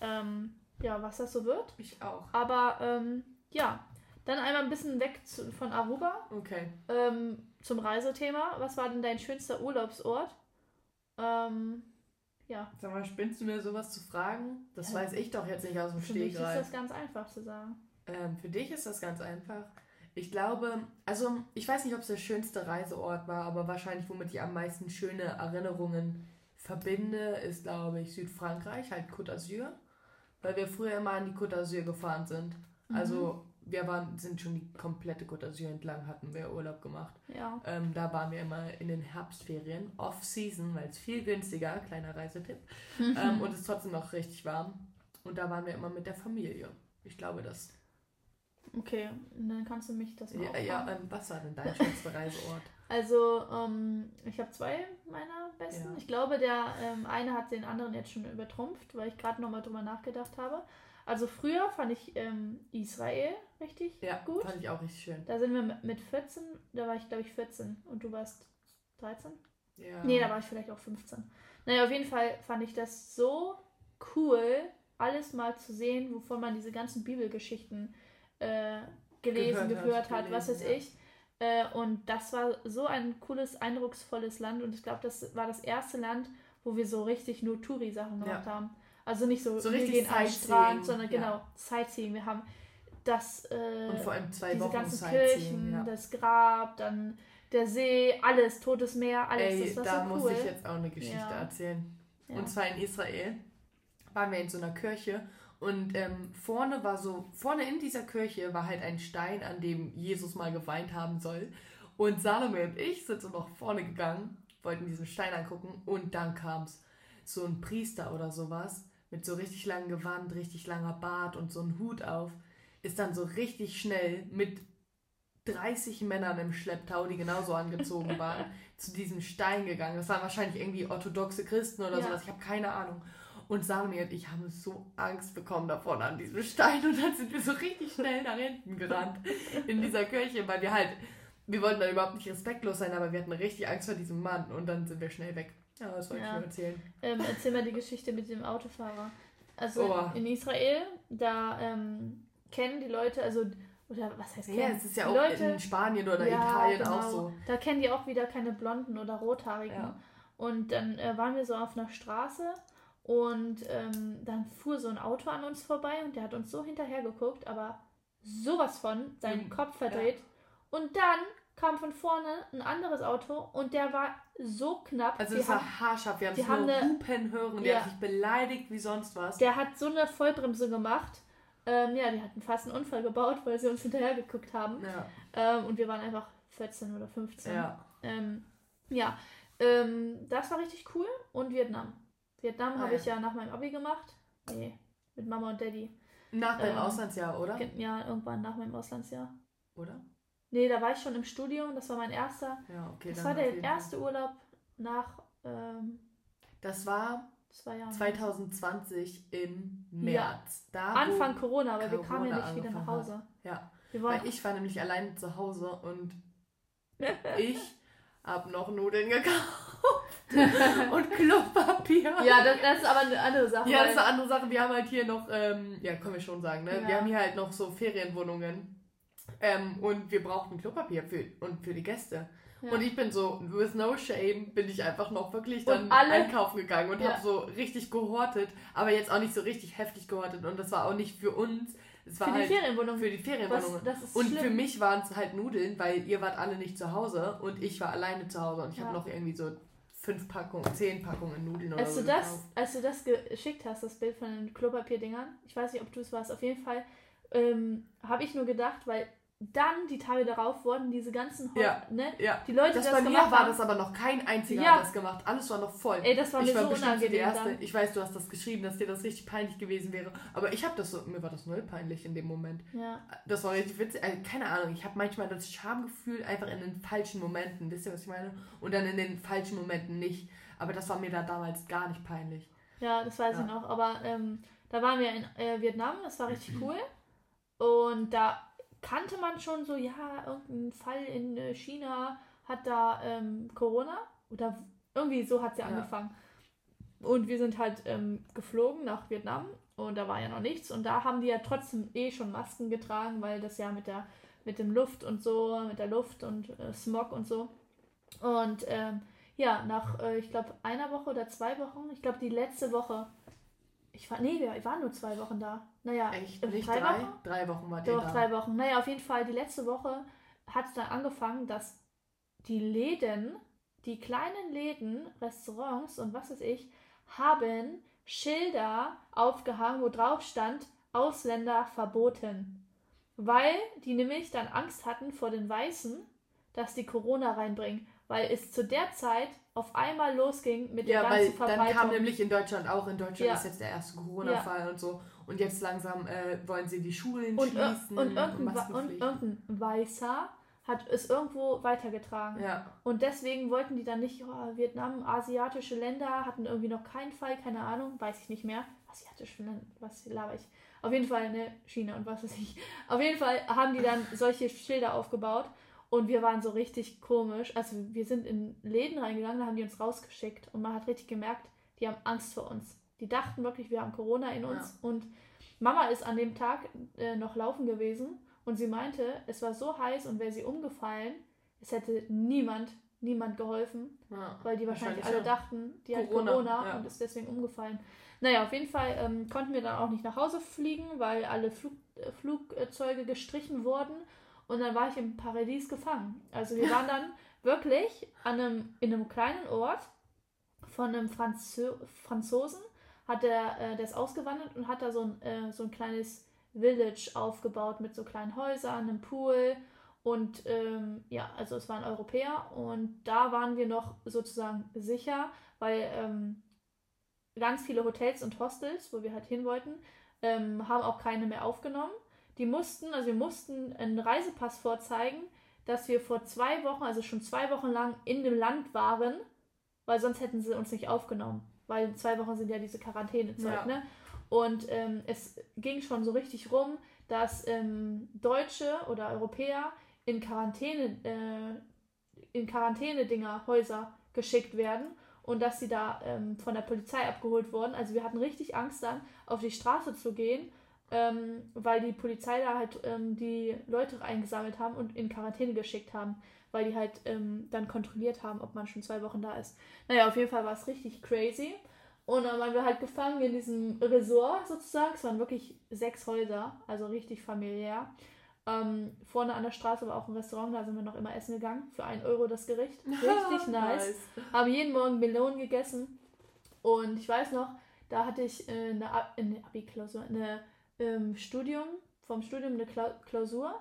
ähm, ja, was das so wird. ich auch. Aber ähm, ja, dann einmal ein bisschen weg zu, von Aruba Okay. ähm, zum Reisethema. Was war denn dein schönster Urlaubsort? Ähm, ja, Sag mal, spinnst du mir sowas zu fragen? Das Ja. weiß ich doch jetzt nicht aus dem für mich ist Stegreif. das ganz einfach zu sagen. Ähm, für dich ist das ganz einfach. Ich glaube, also ich weiß nicht, ob es der schönste Reiseort war, aber wahrscheinlich, womit ich am meisten schöne Erinnerungen verbinde, ist, glaube ich, Südfrankreich, halt Côte d'Azur. Weil wir früher immer an die Côte d'Azur gefahren sind. Mhm. Also wir waren, sind schon die komplette Côte d'Azur entlang, hatten wir Urlaub gemacht. Ja. Ähm, da waren wir immer in den Herbstferien, off-season, weil es viel günstiger, kleiner Reisetipp. [laughs] ähm, und es ist trotzdem noch richtig warm. Und da waren wir immer mit der Familie. Ich glaube, das Okay, dann kannst du mich das mal Ja, ja ähm, was war denn dein [laughs] schönster Reiseort? Also, ähm, ich habe zwei meiner besten. Ja. Ich glaube, der ähm, eine hat den anderen jetzt schon übertrumpft, weil ich gerade nochmal drüber nachgedacht habe. Also früher fand ich ähm, Israel richtig Ja, gut. fand ich auch richtig schön. Da sind wir mit- mit 14, da war ich glaube ich 14 und du warst 13? Ja. Nee, da war ich vielleicht auch 15. Naja, auf jeden Fall fand ich das so cool, alles mal zu sehen, wovon man diese ganzen Bibelgeschichten äh, gelesen, Gehört hat, gehört hat, was weiß gelesen, ja. ich. Äh, und das war so ein cooles, eindrucksvolles Land und ich glaube, das war das erste Land, wo wir so richtig nur Touri-Sachen gemacht haben. Also nicht so, So wir richtig gehen Sightseeing, Strand, sondern ja. genau, Sightseeing. Wir haben das, äh, Und vor allem zwei diese Wochen ganzen. Kirchen, Ja. das Grab, dann der See, alles, Totes Meer, alles. Ey, das da war so muss cool. ich jetzt auch eine Geschichte Ja. erzählen. Ja. Und zwar in Israel waren wir in so einer Kirche und ähm, vorne war so, vorne in dieser Kirche war halt ein Stein, an dem Jesus mal geweint haben soll. Und Salome und ich sind so nach vorne gegangen, wollten diesen Stein angucken und dann kam es so ein Priester oder sowas mit so richtig langem Gewand, richtig langer Bart und so ein Hut auf, ist dann so richtig schnell mit 30 Männern im Schlepptau, die genauso angezogen [laughs] waren, zu diesem Stein gegangen. Das waren wahrscheinlich irgendwie orthodoxe Christen oder Ja. sowas, ich habe keine Ahnung. Und Salome und ich haben so Angst bekommen davon an diesem Stein und dann sind wir so richtig schnell nach hinten gerannt in dieser Kirche, weil wir halt, wir wollten dann überhaupt nicht respektlos sein, aber wir hatten richtig Angst vor diesem Mann und dann sind wir schnell weg. Ja, das wollte Ja. ich nur erzählen. Ähm, erzähl mal die Geschichte mit dem Autofahrer. Also Oh. in Israel, da ähm, kennen die Leute, also, oder was heißt kennen? Ja, es ist ja auch Leute, in Spanien oder Ja, Italien genau. auch so. Da kennen die auch wieder keine Blonden oder Rothaarigen. Ja. Und dann äh, waren wir so auf einer Straße und ähm, dann fuhr so ein Auto an uns vorbei und der hat uns so hinterher geguckt, aber sowas von seinen Mhm, Kopf verdreht. Und dann kam von vorne ein anderes Auto und der war so knapp. Also es war haarscharf, wir haben es nur eine- Hupen hören und Ja. der hat sich beleidigt wie sonst was. der hat so eine Vollbremse gemacht. Ähm, ja, die hatten fast einen Unfall gebaut, weil sie uns hinterher geguckt haben. Ja, Ähm, und wir waren einfach 14 oder 15. ja. Ähm, ja, Ähm, das war richtig cool. Und Vietnam. Vietnam Ah, habe ja. ich ja nach meinem Abi gemacht. Nee, mit Mama und Daddy. Nach deinem Ähm, Auslandsjahr, oder? Ja, irgendwann nach meinem Auslandsjahr. Oder? Nee, da war ich schon im Studium. Das war mein erster. Ja, okay. das war der erste Urlaub nach ähm, Das war zwei Jahren. 2020 im Ja. März. Da, wo- Anfang Corona, aber wir kamen ja Corona nicht wieder nach Hause. Ja, Wir waren weil ich war nämlich alleine zu Hause und [laughs] ich habe noch Nudeln gekauft und Klopapier. ja, das, das ist aber eine andere Sache. Ja, das ist eine andere Sache. Wir haben halt hier noch, ähm, ja, können wir schon sagen, ne? Ja. Wir haben hier halt noch so Ferienwohnungen. Ähm, und wir brauchten Klopapier für, und für die Gäste. ja. Und ich bin so, with no shame, bin ich einfach noch wirklich dann alle- einkaufen gegangen und Ja. habe so richtig gehortet, aber jetzt auch nicht so richtig heftig gehortet. Und das war auch nicht für uns, es war für die halt Ferienwohnung. für die ist Und schlimm. für mich waren es halt Nudeln, weil ihr wart alle nicht zu Hause und ich war alleine zu Hause und ich Ja. habe noch irgendwie so fünf Packungen, zehn Packungen Nudeln oder Als so du, das, gekauft. als du das geschickt hast, das Bild von den Klopapierdingern, ich weiß nicht, ob du es warst, auf jeden Fall ähm, habe ich nur gedacht, weil dann die Tage darauf wurden diese ganzen Hol- Ja. ne? Ja. Die Leute, Das die bei das mir gemacht war haben, das aber noch kein einziger Ja. hat das gemacht. Alles war noch voll. ey, das war ich mir war so so die unangenehm. erste. Dann. Ich weiß, du hast das geschrieben, dass dir das richtig peinlich gewesen wäre. Aber ich habe das so, mir war das null peinlich in dem Moment. Ja. Das war richtig witzig. Also, keine Ahnung, ich habe manchmal das Schamgefühl einfach in den falschen Momenten. Wisst ihr, was ich meine? Und dann in den falschen Momenten nicht. Aber das war mir da damals gar nicht peinlich. Ja, das weiß Ja. ich noch. Aber ähm, da waren wir in äh, Vietnam, das war richtig [clears throat] cool. Und da kannte man schon so, ja, irgendein Fall in äh, China hat da ähm, Corona. Oder irgendwie so hat es ja Ja. angefangen. Und wir sind halt ähm, geflogen nach Vietnam und da war ja noch nichts. Und da haben die ja trotzdem eh schon Masken getragen, weil das ja mit der mit dem Luft und so, mit der Luft und äh, Smog und so. Und ähm, ja, nach, äh, ich glaube, einer Woche oder zwei Wochen, ich glaube, die letzte Woche, ich war, nee, wir waren nur zwei Wochen da. Naja, Echt? äh, Nicht drei drei? Wochen? Drei Wochen war der Doch, da. drei Wochen. Naja, auf jeden Fall, die letzte Woche hat es dann angefangen, dass die Läden, die kleinen Läden, Restaurants und was weiß ich, haben Schilder aufgehangen, wo drauf stand, Ausländer verboten. Weil die nämlich dann Angst hatten vor den Weißen, dass die Corona reinbringen. Weil es zu der Zeit auf einmal losging mit Ja, der weil ganzen dann Verbreitung. kam nämlich in Deutschland auch, in Deutschland Ja. ist jetzt der erste Corona-Fall und so. Und jetzt langsam äh, wollen sie die Schulen und, schließen und, irgendein, und Maskenpflicht. irgendein Weißer hat es irgendwo weitergetragen. Ja, Und deswegen wollten die dann nicht, oh, Vietnam, asiatische Länder hatten irgendwie noch keinen Fall, keine Ahnung, weiß ich nicht mehr. Asiatische Länder, was laber ich? Auf jeden Fall, ne, China und was weiß ich. Auf jeden Fall haben die dann solche Schilder aufgebaut und wir waren so richtig komisch. Also wir sind in Läden reingegangen, da haben die uns rausgeschickt und man hat richtig gemerkt, die haben Angst vor uns. Die dachten wirklich, wir haben Corona in uns und Mama ist an dem Tag äh, noch laufen gewesen und sie meinte, es war so heiß und wäre sie umgefallen, es hätte niemand, niemand geholfen, ja. weil die wahrscheinlich, alle ja. dachten, die hat Corona, Corona ja. und ist deswegen umgefallen. Naja, auf jeden Fall ähm, konnten wir dann auch nicht nach Hause fliegen, weil alle Flug, äh, Flugzeuge gestrichen wurden und dann war ich im Paradies gefangen. Also wir waren dann wirklich an einem, in einem kleinen Ort von einem Franzö Franzosen, hat der, äh, der ist ausgewandert und hat da so ein, äh, so ein kleines Village aufgebaut mit so kleinen Häusern, einem Pool und ähm, ja, also es waren Europäer und da waren wir noch sozusagen sicher, weil ähm, ganz viele Hotels und Hostels, wo wir halt hin wollten, ähm, haben auch keine mehr aufgenommen. Die mussten, also wir mussten einen Reisepass vorzeigen, dass wir vor zwei Wochen, also schon zwei Wochen lang in dem Land waren, weil sonst hätten sie uns nicht aufgenommen. Weil zwei Wochen sind ja diese Quarantänezeit, Ja. ne? Und ähm, es ging schon so richtig rum, dass ähm, Deutsche oder Europäer in Quarantäne, äh, in Quarantäne-Dinger, Häuser geschickt werden und dass sie da ähm, von der Polizei abgeholt wurden. Also wir hatten richtig Angst dann, auf die Straße zu gehen, ähm, weil die Polizei da halt ähm, die Leute eingesammelt haben und in Quarantäne geschickt haben, weil die halt ähm, dann kontrolliert haben, ob man schon zwei Wochen da ist. Naja, auf jeden Fall war es richtig crazy. Und dann waren wir halt gefangen in diesem Resort sozusagen. Es waren wirklich sechs Häuser, also richtig familiär. Ähm, vorne an der Straße war auch ein Restaurant, da sind wir noch immer essen gegangen. Für ein Euro das Gericht. [laughs] Richtig nice. Haben jeden Morgen Melonen gegessen. Und ich weiß noch, da hatte ich äh, eine, Ab eine Abi-Klausur, eine ähm, Studium, vom Studium eine Kla Klausur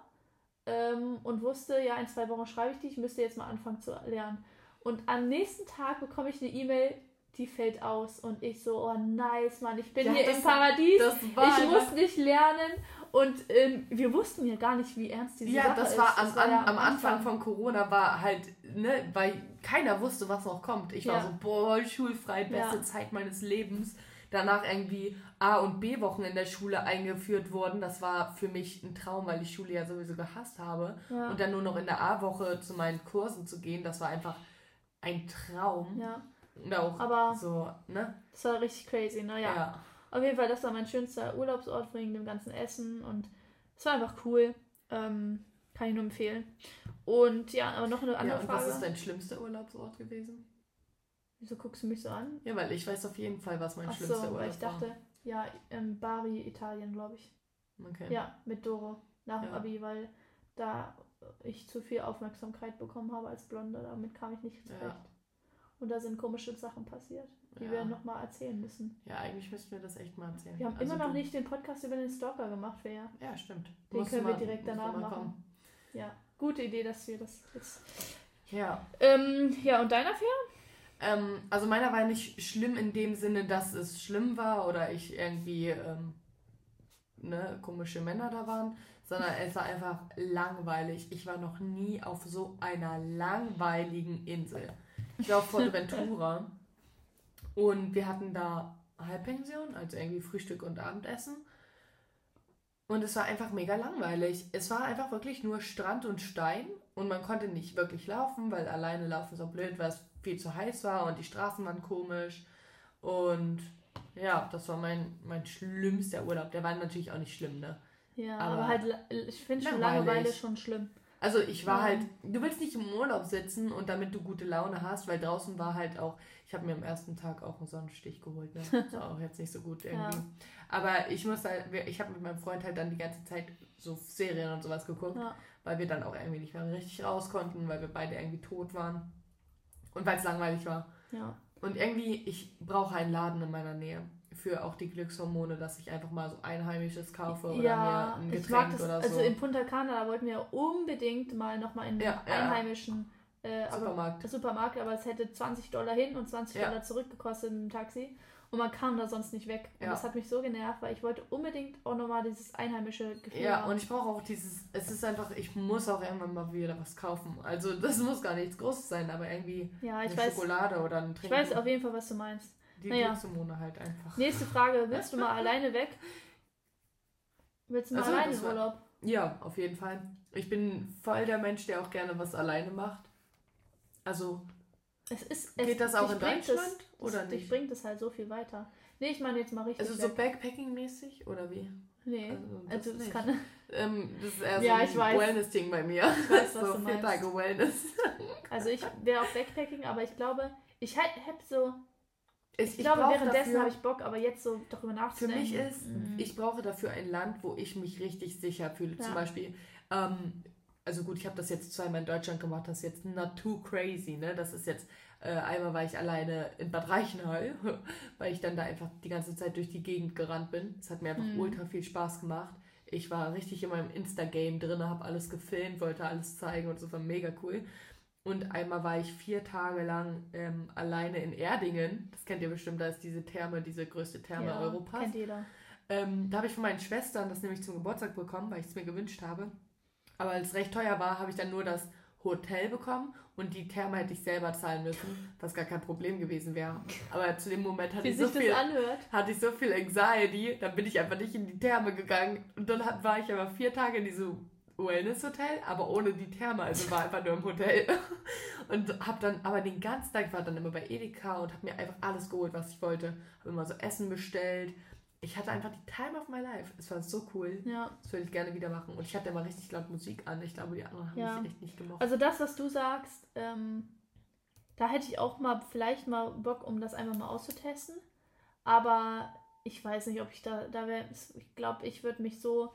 ähm, und wusste, ja, in zwei Wochen schreibe ich die, ich müsste jetzt mal anfangen zu lernen. Und am nächsten Tag bekomme ich eine E-Mail, die fällt aus. Und ich so, oh nice, Mann, ich bin Ja, hier das- im Paradies. war ich muss nicht lernen. Und ähm, wir wussten ja gar nicht, wie ernst diese Ja, Sache das ist. war am, Das war an, ja am Anfang von Corona war halt, ne, weil keiner wusste, was noch kommt. Ich war Ja. so, boah, schulfrei, beste. Zeit meines Lebens. Danach irgendwie A- und B-Wochen in der Schule eingeführt worden. Das war für mich ein Traum, weil ich Schule ja sowieso gehasst habe. Ja. Und dann nur noch in der A-Woche zu meinen Kursen zu gehen, das war einfach ein Traum. Ja, Und auch aber so, ne? das war richtig crazy, ne? Ja. Auf jeden Fall, das war mein schönster Urlaubsort wegen dem ganzen Essen und es war einfach cool. Ähm, kann ich nur empfehlen. Und ja, aber noch eine andere Ja, und Frage. was ist dein schlimmster Urlaubsort gewesen? Wieso guckst du mich so an? Ja, weil ich weiß auf jeden Fall, was mein Ach schlimmster so, Urlaub weil ich dachte, ja, ähm, Bari, Italien, glaube ich. war. Okay. Ja, mit Doro nach dem Ja. Abi, weil da ich zu viel Aufmerksamkeit bekommen habe als Blonde. Damit kam ich nicht zurecht. Ja. Und da sind komische Sachen passiert, die Ja. wir nochmal erzählen müssen. Ja, eigentlich müssten wir das echt mal erzählen. Wir haben Also immer noch nicht den Podcast über den Stalker gemacht, wer. Ja, stimmt. Den Musst können wir mal- direkt danach machen. kommen. Ja, gute Idee, dass wir das jetzt. Ja. Ähm, ja, und deiner Fähr? Ähm, also meiner war nicht schlimm in dem Sinne, dass es schlimm war oder ich irgendwie ähm, ne, komische Männer da waren, sondern es war einfach langweilig. Ich war noch nie auf so einer langweiligen Insel. Ich war auf Fuerteventura und wir hatten da Halbpension, also irgendwie Frühstück und Abendessen. Und es war einfach mega langweilig. Es war einfach wirklich nur Strand und Stein und man konnte nicht wirklich laufen, weil alleine laufen so blöd, weil es viel zu heiß war und die Straßen waren komisch. Und ja, das war mein, mein schlimmster Urlaub. Der war natürlich auch nicht schlimm, ne? Ja, Aber aber, halt, ich finde schon. Langeweile schon schlimm. Also ich war halt, du willst nicht im Urlaub sitzen und damit du gute Laune hast, weil draußen war halt auch, ich habe mir am ersten Tag auch einen Sonnenstich geholt, ne? Das [laughs] war auch jetzt nicht so gut irgendwie. Ja. Aber ich muss halt, ich habe mit meinem Freund halt dann die ganze Zeit so Serien und sowas geguckt, Ja. weil wir dann auch irgendwie nicht mehr richtig raus konnten, weil wir beide irgendwie tot waren und weil es langweilig war. Ja. Und irgendwie, ich brauche einen Laden in meiner Nähe für auch die Glückshormone, dass ich einfach mal so Einheimisches kaufe oder ja, mir ein ich mag Getränk das. oder Also so. in Punta Cana, da wollten wir unbedingt mal nochmal in den Ja, ja. einheimischen äh, aber, Supermarkt. Supermarkt, aber es hätte 20 Dollar hin und 20 Ja. Dollar zurück gekostet im Taxi. Und man kam da sonst nicht weg. Und Ja. das hat mich so genervt, weil ich wollte unbedingt auch nochmal dieses einheimische Gefühl Ja, haben. und ich brauche auch dieses, es ist einfach, ich muss auch irgendwann mal wieder was kaufen. Also das muss gar nichts Großes sein, aber irgendwie ja, ich eine weiß, Schokolade oder ein ich Trinken. weiß auf jeden Fall, was du meinst. Die naja. Glückshormone halt einfach. Nächste Frage, willst du mal [laughs] alleine weg? Willst du mal Ach so, alleine Urlaub? Ja, auf jeden Fall. Ich bin voll der Mensch, der auch gerne was alleine macht. Also, Es ist, es, Geht das auch in Deutschland oder das, Dich nicht? bringt es halt so viel weiter. Nee, ich meine jetzt mal richtig also so. Backpacking-mäßig oder wie? Nee, Also, das also das kann... Ähm, das ist eher so ich ein. Wellness-Ding bei mir. Ich weiß, [laughs] so vier. Tage Wellness. Also ich wäre auf Backpacking, aber ich glaube, ich hätte so... Ich, Ich, glaube, brauch währenddessen habe ich Bock, aber jetzt so darüber Für nachzudenken... mich ist, mm, ich brauche dafür ein Land, wo ich mich richtig sicher fühle. Zum Ja. Beispiel, ähm, also gut, ich habe das jetzt zweimal in Deutschland gemacht, das ist jetzt not too crazy, ne? Das ist jetzt, äh, einmal war ich alleine in Bad Reichenhall, [laughs] weil ich dann da einfach die ganze Zeit durch die Gegend gerannt bin. Es hat mir einfach Mhm. ultra viel Spaß gemacht. Ich war richtig in meinem Insta-Game drin, habe alles gefilmt, wollte alles zeigen und so war mega cool. Und einmal war ich vier Tage lang ähm, alleine in Erdingen. Das kennt ihr bestimmt, da ist diese Therme, diese größte Therme ja, Europas. kennt jeder. Ähm, da habe ich von meinen Schwestern das nämlich zum Geburtstag bekommen, weil ich es mir gewünscht habe. Aber als es recht teuer war, habe ich dann nur das Hotel bekommen und die Therme hätte ich selber zahlen müssen, was gar kein Problem gewesen wäre. Aber zu dem Moment hatte Wie ich so sich viel, anhört. hatte ich so viel Anxiety, dann bin ich einfach nicht in die Therme gegangen. Und dann war ich aber vier Tage in diesem Wellness-Hotel, aber ohne die Therme, also war einfach nur im Hotel. [laughs] Und habe dann, aber den ganzen Tag war dann immer bei Edeka und habe mir einfach alles geholt, was ich wollte. Habe immer so Essen bestellt. Ich hatte einfach die Time of my life. Es war so cool. Ja. Das würde ich gerne wieder machen. Und ich hatte immer richtig laut Musik an. Ich glaube, die anderen haben Ja. mich echt nicht gemocht. Also das, was du sagst, ähm, da hätte ich auch mal vielleicht mal Bock, um das einfach mal auszutesten. Aber ich weiß nicht, ob ich da, da wäre, ich glaube, ich würde mich so,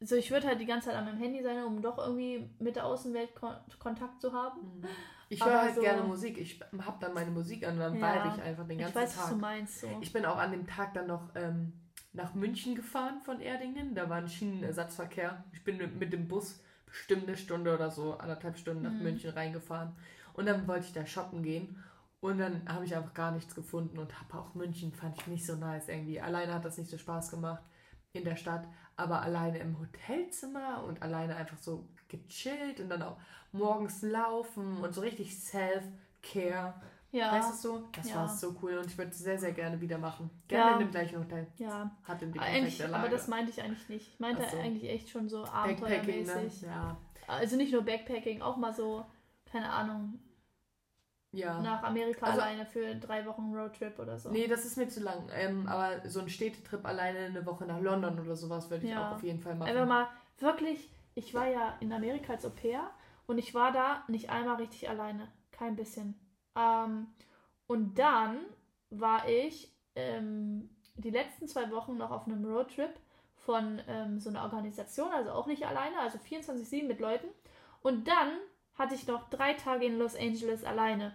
also ich würde halt die ganze Zeit an meinem Handy sein, um doch irgendwie mit der Außenwelt kon Kontakt zu haben. Mhm. Ich höre halt so- gerne Musik. Ich habe dann meine Musik an dann Ja. ich einfach den Ich ganzen weiß, was Tag. du meinst. So. Ich bin auch an dem Tag dann noch ähm, nach München gefahren von Erdingen. Da war ein Schienenersatzverkehr. Ich bin mit, mit dem Bus bestimmt eine Stunde oder so, anderthalb Stunden nach Mhm. München reingefahren. Und dann wollte ich da shoppen gehen. Und dann habe ich einfach gar nichts gefunden und habe auch München fand ich nicht so nice irgendwie. Alleine hat das nicht so Spaß gemacht in der Stadt, aber alleine im Hotelzimmer und alleine einfach so gechillt und dann auch morgens laufen und so richtig Self-Care. Ja. Weißt du so? Das ja. war so cool und ich würde es sehr, sehr gerne wieder machen. Gerne ja. in dem gleichen Hotel. Ja. Hat die eigentlich, Aber das meinte ich eigentlich nicht. Ich meinte so. eigentlich echt schon so abenteuermäßig. Ne? Ja. Also nicht nur Backpacking, auch mal so, keine Ahnung, ja. nach Amerika also, alleine für drei Wochen Roadtrip oder so. Nee, das ist mir zu lang. Ähm, aber so ein Städtetrip alleine eine Woche nach London oder sowas würde ich ja. auch auf jeden Fall machen. Einfach mal wirklich, ich war ja in Amerika als Au pair und ich war da nicht einmal richtig alleine. Kein bisschen. Ähm, und dann war ich ähm, die letzten zwei Wochen noch auf einem Roadtrip von ähm, so einer Organisation, also auch nicht alleine, also 24-7 mit Leuten. Und dann hatte ich noch drei Tage in Los Angeles alleine.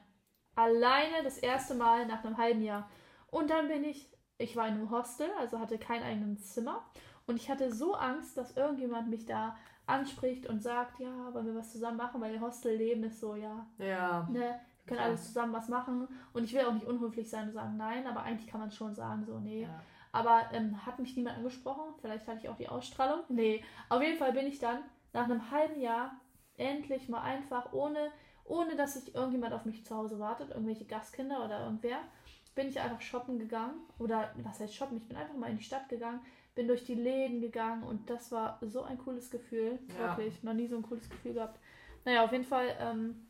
Alleine das erste Mal nach einem halben Jahr. Und dann bin ich, ich war in einem Hostel, also hatte kein eigenes Zimmer. Und ich hatte so Angst, dass irgendjemand mich da anspricht und sagt, ja, wollen wir was zusammen machen, weil Hostelleben ist so, ja. Ja. Ne, können alles zusammen was machen. Und ich will auch nicht unhöflich sein und sagen nein, aber eigentlich kann man schon sagen, so, nee. Ja. Aber ähm, hat mich niemand angesprochen? Vielleicht hatte ich auch die Ausstrahlung. Nee. Auf jeden Fall bin ich dann nach einem halben Jahr endlich mal einfach ohne ohne dass sich irgendjemand auf mich zu Hause wartet, irgendwelche Gastkinder oder irgendwer, bin ich einfach shoppen gegangen. Oder was heißt shoppen? Ich bin einfach mal in die Stadt gegangen, bin durch die Läden gegangen und das war so ein cooles Gefühl. Ja. Wirklich, noch nie so ein cooles Gefühl gehabt. Naja, auf jeden Fall. Ähm,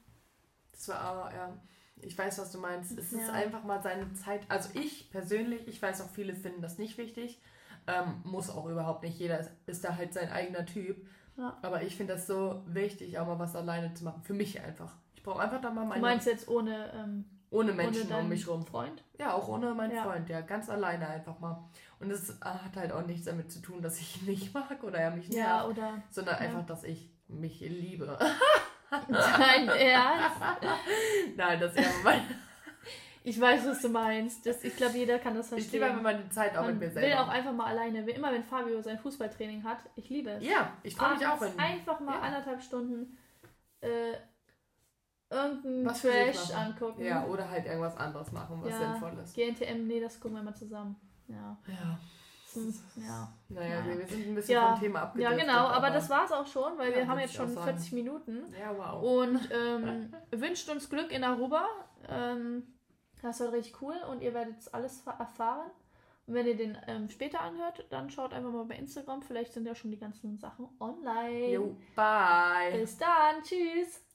das war aber, ja. Ich weiß, was du meinst. Es ja. ist einfach mal seine Zeit. Also ich persönlich, ich weiß auch, viele finden das nicht wichtig. Ähm, muss auch überhaupt nicht. Jeder ist, ist da halt sein eigener Typ. Ja. Aber ich finde das so wichtig, auch mal was alleine zu machen. Für mich einfach. Ich brauche einfach da mal meine. Du meinst jetzt ohne. Ähm, ohne Menschen ohne um mich rum. Freund? Ja, auch ohne meinen ja. Freund, ja. Ganz alleine einfach mal. Und es hat halt auch nichts damit zu tun, dass ich ihn nicht mag oder er mich nicht ja, nervt, oder, sondern einfach, dass ich mich liebe. [laughs] Nein, Ernst? Nein, das ist ja mein. Ich weiß, was du meinst. Das, ich glaube, jeder kann das verstehen. Ich liebe einfach mal die Zeit auch Man mit mir selber. will auch einfach mal alleine. Immer wenn Fabio sein Fußballtraining hat, ich liebe es. Ja, ich freue mich auch. Wenn, einfach mal ja. anderthalb Stunden äh, irgendeinen was Trash angucken. Ja, oder halt irgendwas anderes machen, was ja, sinnvoll ist. GNTM, nee, das gucken wir mal zusammen. Ja. Ja. Ja. Naja, naja. wir sind ein bisschen ja. vom Thema abgedriftet. Ja, genau, aber, aber, das war es auch schon, weil ja, wir haben jetzt schon 40 Minuten. Ja, wow. Und [laughs] ähm, wünscht uns Glück in Aruba. Ähm, das war richtig cool und ihr werdet alles erfahren. Und wenn ihr den ähm, später anhört, dann schaut einfach mal bei Instagram. Vielleicht sind ja schon die ganzen Sachen online. Jo, bye. Bis dann. Tschüss.